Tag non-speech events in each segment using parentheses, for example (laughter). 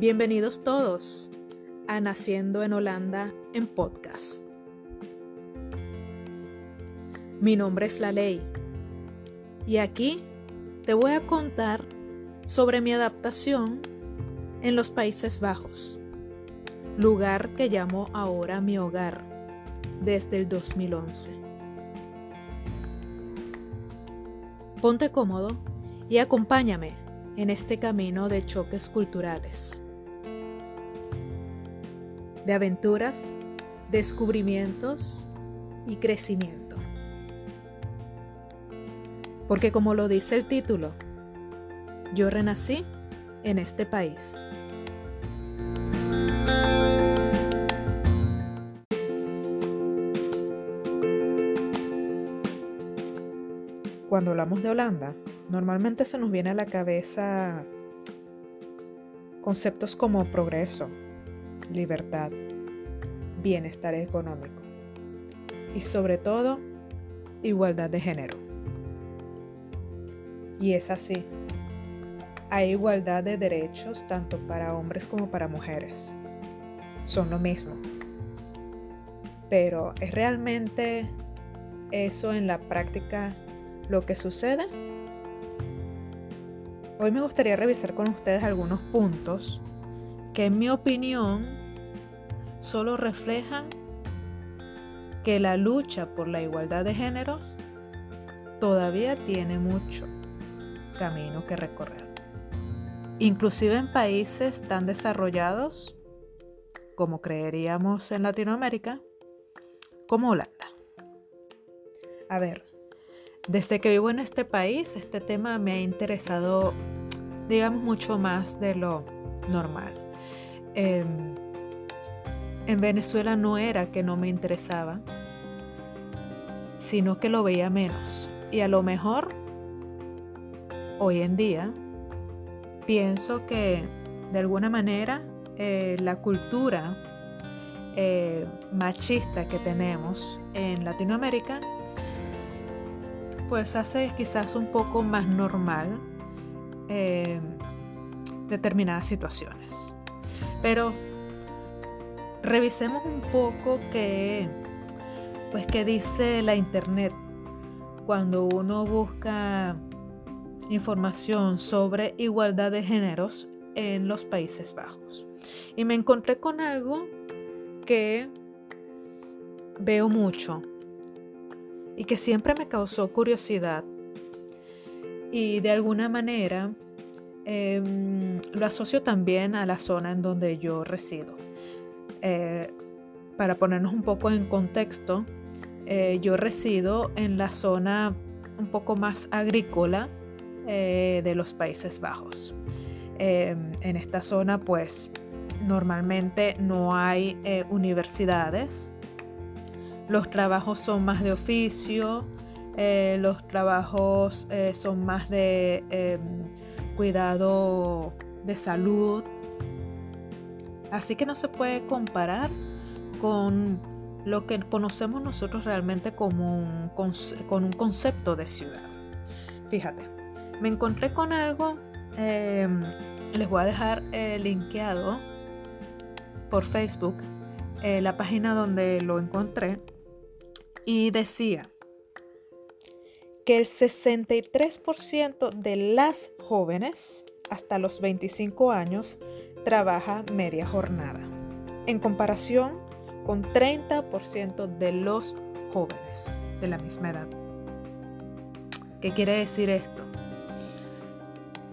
Bienvenidos todos a Naciendo en Holanda en podcast. Mi nombre es La Ley y aquí te voy a contar sobre mi adaptación en los Países Bajos, lugar que llamo ahora mi hogar desde el 2011. Ponte cómodo y acompáñame en este camino de choques culturales de aventuras, descubrimientos y crecimiento. Porque como lo dice el título, yo renací en este país. Cuando hablamos de Holanda, normalmente se nos viene a la cabeza conceptos como progreso, libertad, bienestar económico y sobre todo igualdad de género. Y es así. Hay igualdad de derechos tanto para hombres como para mujeres. Son lo mismo. Pero ¿es realmente eso en la práctica lo que sucede? Hoy me gustaría revisar con ustedes algunos puntos que en mi opinión solo reflejan que la lucha por la igualdad de géneros todavía tiene mucho camino que recorrer. Inclusive en países tan desarrollados como creeríamos en Latinoamérica, como Holanda. A ver, desde que vivo en este país, este tema me ha interesado, digamos, mucho más de lo normal. Em, en Venezuela no era que no me interesaba, sino que lo veía menos. Y a lo mejor, hoy en día, pienso que de alguna manera eh, la cultura eh, machista que tenemos en Latinoamérica, pues hace quizás un poco más normal eh, determinadas situaciones. Pero revisemos un poco qué, pues, qué dice la internet cuando uno busca información sobre igualdad de géneros en los Países Bajos. Y me encontré con algo que veo mucho y que siempre me causó curiosidad y de alguna manera em, lo asocio también a la zona en donde yo resido. Eh, para ponernos un poco en contexto, eh, yo resido en la zona un poco más agrícola eh, de los Países Bajos. en esta zona pues normalmente no hay universidades, los trabajos son más de oficio, los trabajos son más de em, cuidado de salud, Así que no se puede comparar con lo que conocemos nosotros realmente como un, con un concepto de ciudad. Fíjate, me encontré con algo, em, les voy a dejar eh, linkeado por Facebook eh, la página donde lo encontré y decía que el 63% de las jóvenes hasta los 25 años trabaja media jornada, en comparación con 30% de los jóvenes de la misma edad. ¿Qué quiere decir esto?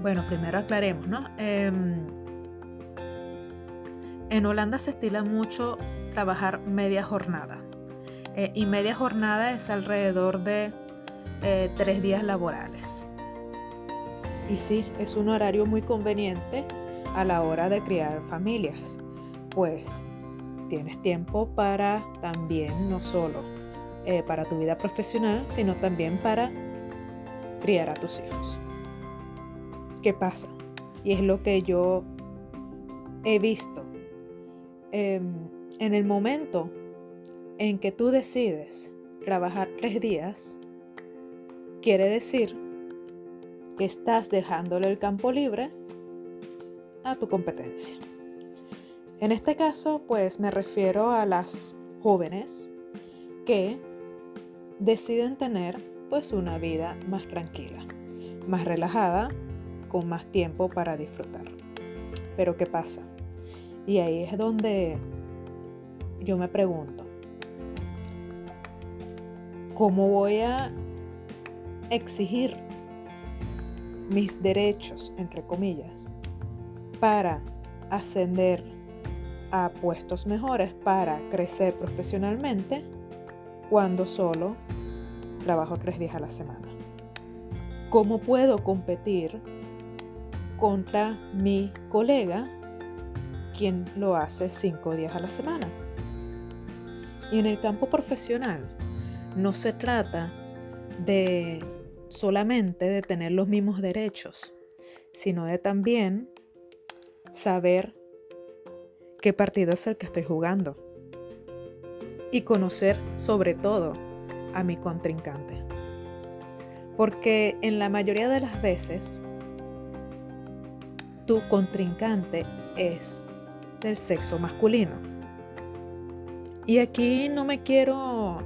Bueno, primero aclaremos, ¿no? Em, en Holanda se estila mucho trabajar media jornada. Eh, y media jornada es alrededor de eh, tres días laborales. Y sí, es un horario muy conveniente a la hora de criar familias, pues tienes tiempo para también, no solo eh, para tu vida profesional, sino también para criar a tus hijos. ¿Qué pasa? Y es lo que yo he visto. Em, en el momento en que tú decides trabajar tres días, quiere decir que estás dejándole el campo libre a tu competencia. En este caso, pues me refiero a las jóvenes que deciden tener pues una vida más tranquila, más relajada, con más tiempo para disfrutar. Pero ¿qué pasa? Y ahí es donde yo me pregunto, ¿cómo voy a exigir mis derechos, entre comillas, para ascender a puestos mejores, para crecer profesionalmente, cuando solo trabajo tres días a la semana? ¿Cómo puedo competir contra mi colega, quien lo hace cinco días a la semana? Y en el campo profesional no se trata de solamente de tener los mismos derechos, sino de también saber qué partido es el que estoy jugando y conocer sobre todo a mi contrincante. Porque en la mayoría de las veces tu contrincante es del sexo masculino. Y aquí no me quiero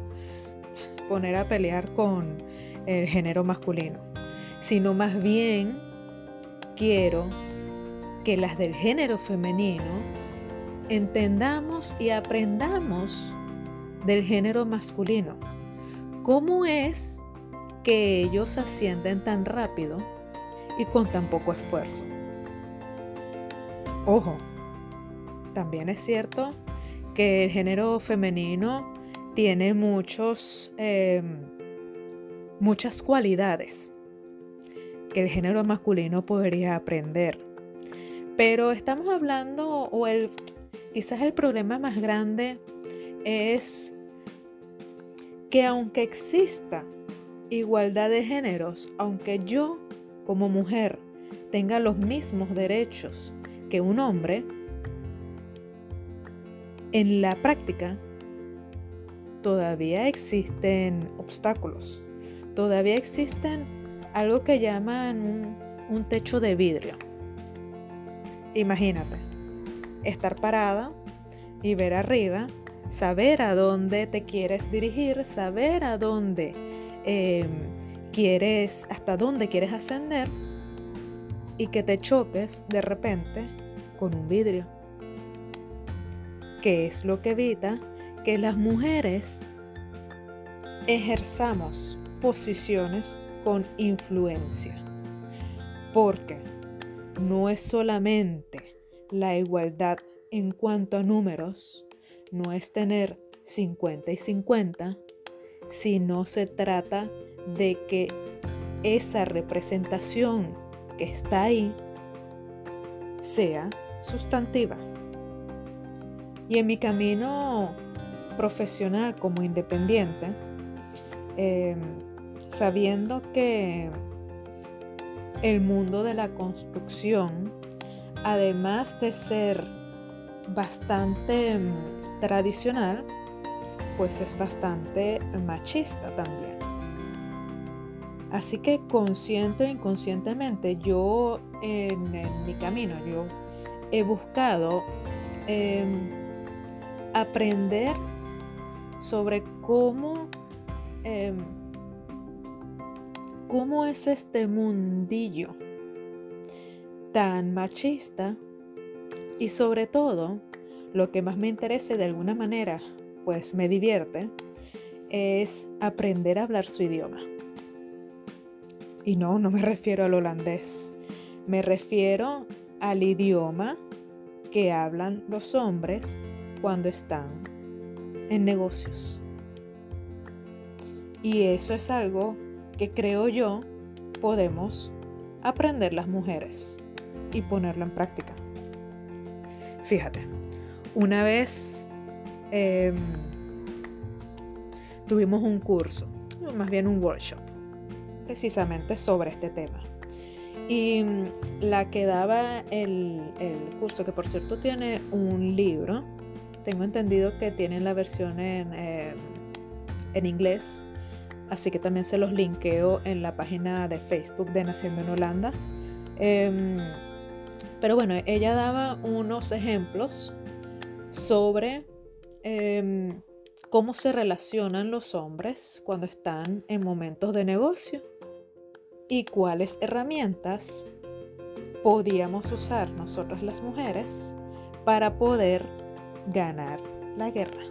poner a pelear con el género masculino, sino más bien quiero que las del género femenino entendamos y aprendamos del género masculino. ¿Cómo es que ellos ascienden tan rápido y con tan poco esfuerzo? Ojo, también es cierto que el género femenino tiene muchos, em, muchas cualidades que el género masculino podría aprender. Pero estamos hablando, o el, quizás el problema más grande es que aunque exista igualdad de géneros, aunque yo como mujer tenga los mismos derechos que un hombre, en la práctica todavía existen obstáculos, todavía existen algo que llaman un, techo de vidrio. Imagínate, estar parada y ver arriba, saber a dónde te quieres dirigir, saber a dónde em, quieres, hasta dónde quieres ascender y que te choques de repente con un vidrio. Que es lo que evita que las mujeres ejerzamos posiciones con influencia. Porque no es solamente la igualdad en cuanto a números, no es tener 50 y 50, sino se trata de que esa representación que está ahí sea sustantiva. Y en mi camino profesional como independiente, em, sabiendo que el mundo de la construcción, además de ser bastante em, tradicional, pues es bastante machista también. Así que consciente e inconscientemente yo en, mi camino, yo he buscado em, aprender sobre cómo, em, cómo es este mundillo tan machista y sobre todo lo que más me interesa de alguna manera pues me divierte es aprender a hablar su idioma. Y no, no me refiero al holandés, me refiero al idioma que hablan los hombres cuando están en negocios. Y eso es algo que creo yo podemos aprender las mujeres y ponerlo en práctica. Fíjate, una vez em, tuvimos un curso, más bien un workshop, precisamente sobre este tema. Y la que daba el, curso, que por cierto tiene un libro, tengo entendido que tienen la versión en, em, en inglés, así que también se los linkeo en la página de Facebook de Naciendo en Holanda. Em, pero bueno, ella daba unos ejemplos sobre em, cómo se relacionan los hombres cuando están en momentos de negocio y cuáles herramientas podíamos usar nosotras las mujeres para poder ganar la guerra.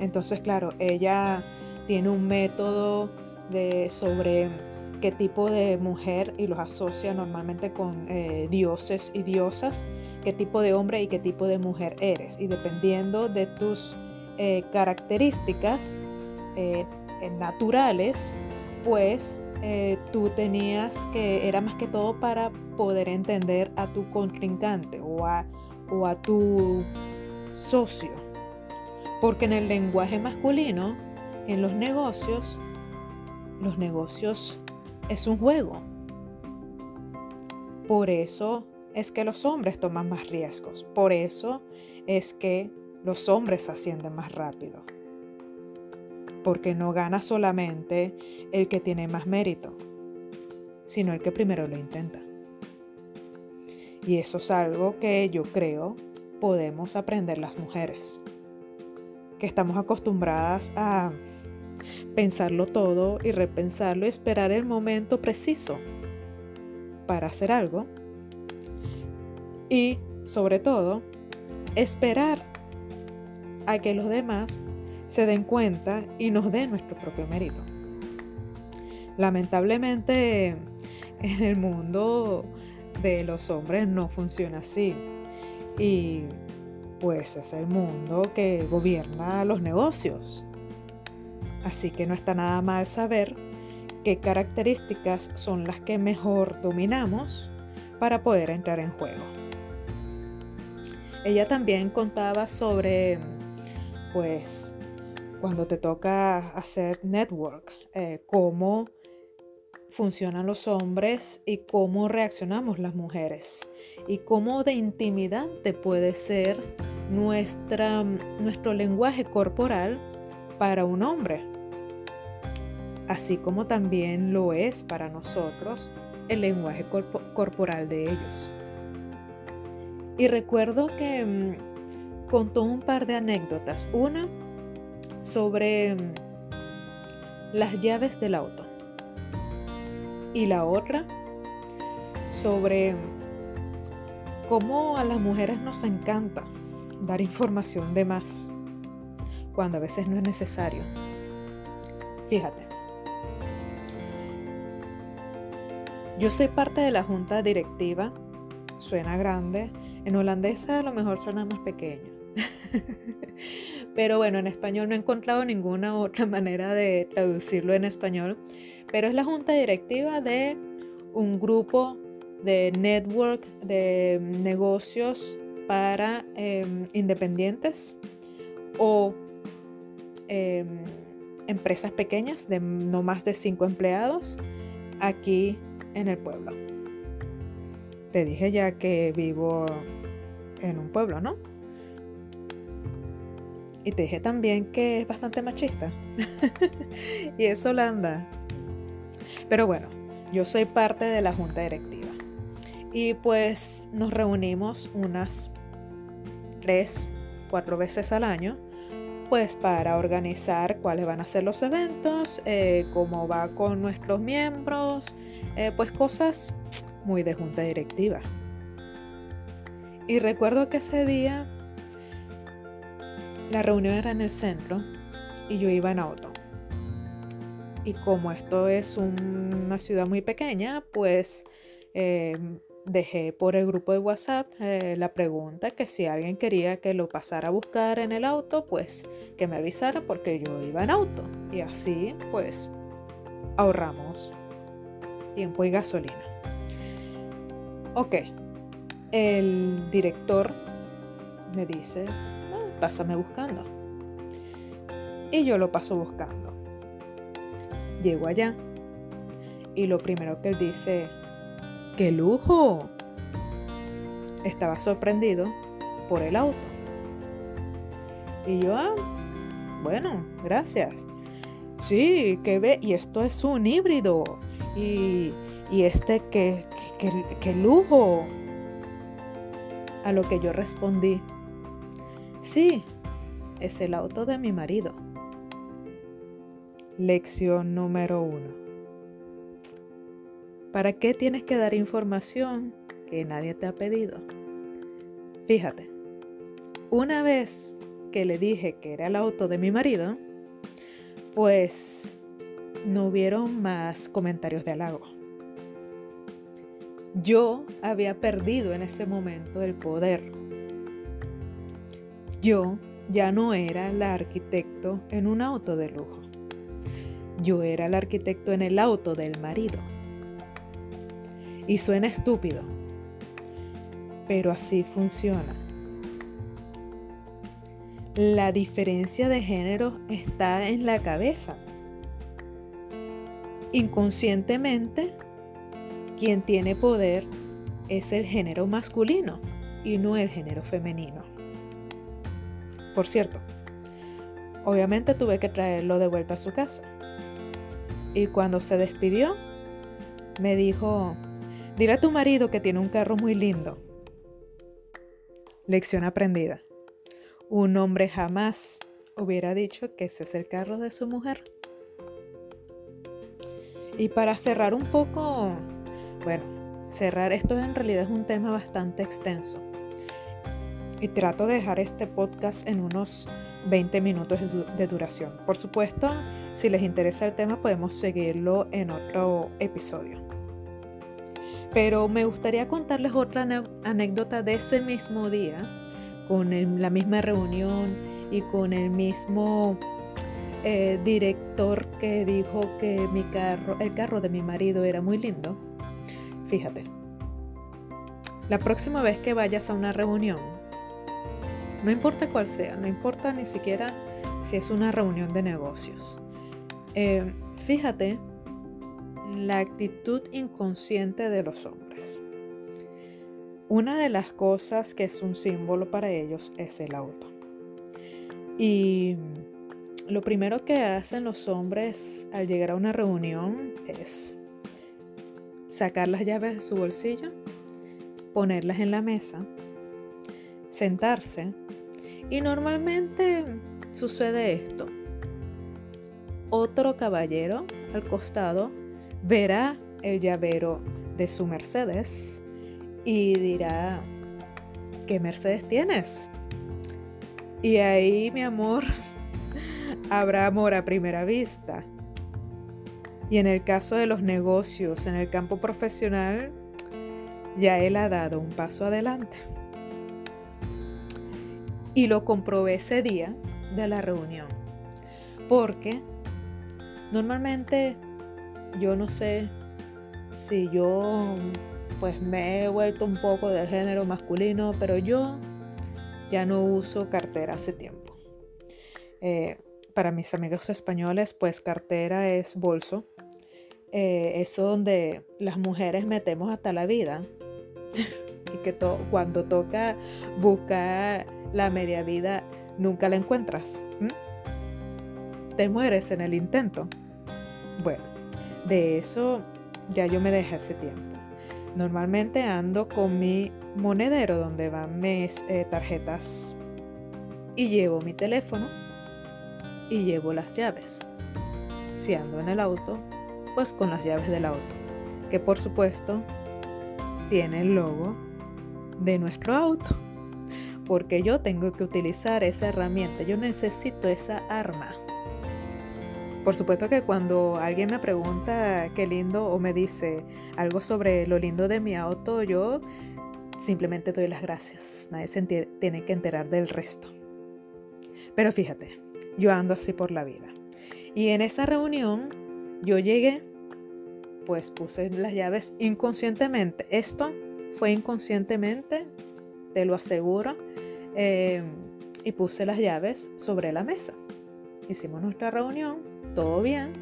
Entonces, claro, ella tiene un método de sobre qué tipo de mujer y los asocia normalmente con eh, dioses y diosas, qué tipo de hombre y qué tipo de mujer eres. Y dependiendo de tus eh, características eh, naturales, pues tú tenías que, era más que todo para poder entender a tu contrincante o a, o a tu socio. Porque en el lenguaje masculino, en los negocios, los negocios es un juego. Por eso es que los hombres toman más riesgos. Por eso es que los hombres ascienden más rápido. Porque no gana solamente el que tiene más mérito, sino el que primero lo intenta. Y eso es algo que yo creo podemos aprender las mujeres, que estamos acostumbradas a pensarlo todo y repensarlo y esperar el momento preciso para hacer algo. Y, sobre todo, esperar a que los demás se den cuenta y nos den nuestro propio mérito. Lamentablemente, en el mundo de los hombres no funciona así. Y pues es el mundo que gobierna los negocios. Así que no está nada mal saber qué características son las que mejor dominamos para poder entrar en juego. Ella también contaba sobre, pues, cuando te toca hacer network, eh, cómo funcionan los hombres y cómo reaccionamos las mujeres y cómo de intimidante puede ser nuestra, nuestro lenguaje corporal para un hombre así como también lo es para nosotros el lenguaje corporal de ellos. Y recuerdo que mm, contó un par de anécdotas. Una sobre mm, las llaves del auto. Y la otra sobre mm, cómo a las mujeres nos encanta dar información de más, cuando a veces no es necesario. Fíjate. Yo soy parte de la junta directiva. Suena grande. En holandesa a lo mejor suena más pequeño. (laughs) Pero bueno, en español no he encontrado ninguna otra (laughs) manera de traducirlo en español. Pero es la junta directiva de un grupo de network de negocios para em, independientes o em, empresas pequeñas de no más de cinco empleados aquí en el pueblo. Te dije ya que vivo en un pueblo, ¿no? Y te dije también que es bastante machista. (laughs) y es Holanda. Pero bueno, yo soy parte de la junta directiva. Y pues nos reunimos unas tres, cuatro veces al año pues para organizar cuáles van a ser los eventos, eh, cómo va con nuestros miembros, eh, pues cosas muy de junta directiva. Y recuerdo que ese día la reunión era en el centro y yo iba en auto. Y como esto es una ciudad muy pequeña, pues eh, dejé por el grupo de WhatsApp eh, la pregunta que si alguien quería que lo pasara a buscar en el auto, pues que me avisara porque yo iba en auto. Y así pues ahorramos tiempo y gasolina. Ok, el director me dice, pásame buscando. Y yo lo paso buscando. Llego allá y lo primero que él dice ¡Qué lujo! Estaba sorprendido por el auto. Y yo, ah, bueno, gracias. Sí, que ve, y esto es un híbrido. Y, y este, qué, qué lujo. A lo que yo respondí, Sí, es el auto de mi marido. Lección número uno. ¿Para qué tienes que dar información que nadie te ha pedido? Fíjate, una vez que le dije que era el auto de mi marido, pues no hubieron más comentarios de halago. Yo había perdido en ese momento el poder. Yo ya no era la arquitecto en un auto de lujo. Yo era el arquitecto en el auto del marido. Y suena estúpido, pero así funciona. La diferencia de género está en la cabeza. Inconscientemente, quien tiene poder es el género masculino y no el género femenino. Por cierto, obviamente tuve que traerlo de vuelta a su casa. Y cuando se despidió, me dijo, dile a tu marido que tiene un carro muy lindo. Lección aprendida. Un hombre jamás hubiera dicho que ese es el carro de su mujer. Y para cerrar un poco, bueno, cerrar esto en realidad es un tema bastante extenso. Y trato de dejar este podcast en unos 20 minutos de duración. Por supuesto, si les interesa el tema podemos seguirlo en otro episodio. Pero me gustaría contarles otra anécdota de ese mismo día, con la misma reunión y con el mismo eh, director que dijo que mi carro, el carro de mi marido era muy lindo, fíjate, la próxima vez que vayas a una reunión, no importa cuál sea, no importa ni siquiera si es una reunión de negocios, eh, fíjate la actitud inconsciente de los hombres. Una de las cosas que es un símbolo para ellos es el auto. Y lo primero que hacen los hombres al llegar a una reunión es sacar las llaves de su bolsillo, ponerlas en la mesa, sentarse y normalmente sucede esto. Otro caballero al costado verá el llavero de su Mercedes y dirá, ¿qué Mercedes tienes? Y ahí, mi amor, (laughs) habrá amor a primera vista. Y en el caso de los negocios, en el campo profesional, ya él ha dado un paso adelante. Y lo comprobé ese día de la reunión. Porque normalmente yo no sé si yo pues me he vuelto un poco del género masculino, pero yo ya no uso cartera hace tiempo. Eh, para mis amigos españoles, pues cartera es bolso. Eh, eso donde las mujeres metemos hasta la vida. (laughs) y que cuando toca buscar la media vida, nunca la encuentras. Te mueres en el intento. Bueno, de eso ya yo me dejé hace tiempo. Normalmente ando con mi monedero donde van mis eh, tarjetas y llevo mi teléfono y llevo las llaves. Si ando en el auto, pues con las llaves del auto, que por supuesto tiene el logo de nuestro auto, porque yo tengo que utilizar esa herramienta, yo necesito esa arma. Por supuesto que cuando alguien me pregunta qué lindo o me dice algo sobre lo lindo de mi auto, yo simplemente doy las gracias. Nadie se tiene que enterar del resto. Pero fíjate, yo ando así por la vida. Y en esa reunión yo llegué, pues puse las llaves inconscientemente. Esto fue inconscientemente, te lo aseguro, eh, y puse las llaves sobre la mesa. Hicimos nuestra reunión, todo bien,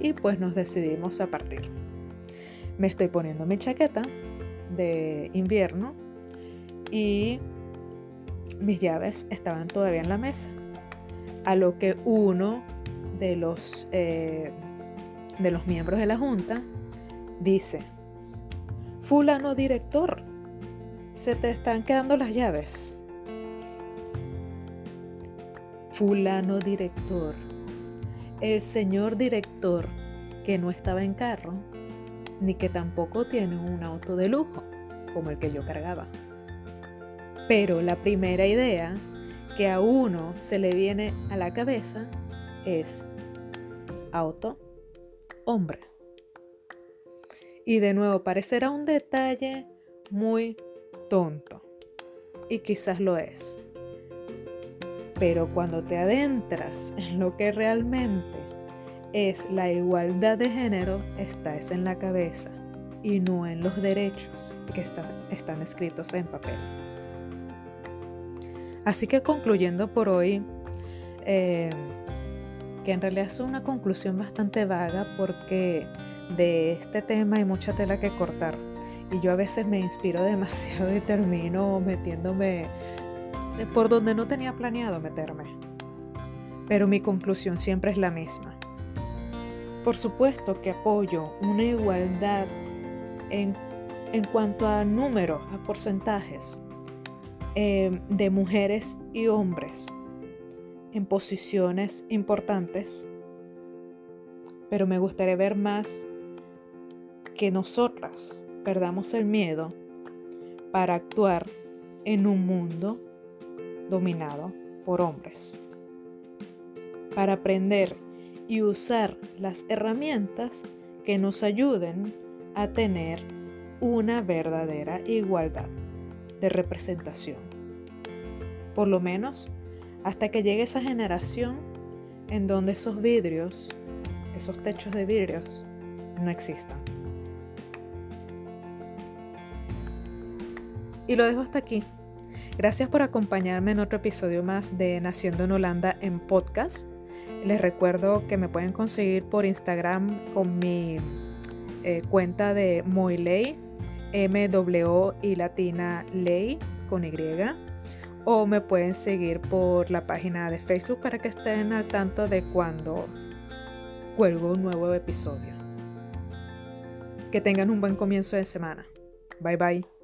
y pues nos decidimos a partir. Me estoy poniendo mi chaqueta de invierno y mis llaves estaban todavía en la mesa a lo que uno de los, eh, de los miembros de la Junta dice, fulano director, se te están quedando las llaves. fulano director, el señor director que no estaba en carro, ni que tampoco tiene un auto de lujo, como el que yo cargaba. Pero la primera idea que a uno se le viene a la cabeza es auto, hombre. Y de nuevo, parecerá un detalle muy tonto. Y quizás lo es. Pero cuando te adentras en lo que realmente es la igualdad de género, está es en la cabeza y no en los derechos que están escritos en papel. Así que concluyendo por hoy, eh, que en realidad es una conclusión bastante vaga porque de este tema hay mucha tela que cortar y yo a veces me inspiro (laughs) demasiado y termino metiéndome por donde no tenía planeado meterme. Pero mi conclusión siempre es la misma. Por supuesto que apoyo una igualdad en, cuanto a números, a porcentajes em, de mujeres y hombres en posiciones importantes, pero me gustaría ver más que nosotras perdamos el miedo para actuar en un mundo dominado por hombres. Para aprender y usar las herramientas que nos ayuden a tener una verdadera igualdad de representación. Por lo menos hasta que llegue esa generación en donde esos vidrios, esos techos de vidrios, no existan. Y lo dejo hasta aquí. Gracias por acompañarme en otro episodio más de Naciendo en Holanda en podcast. Les recuerdo que me pueden conseguir por Instagram con mi eh, cuenta de Moiley, M-W y latina ley con Y. O me pueden seguir por la página de Facebook para que estén al tanto de cuando cuelgo un nuevo episodio. Que tengan un buen comienzo de semana. Bye bye.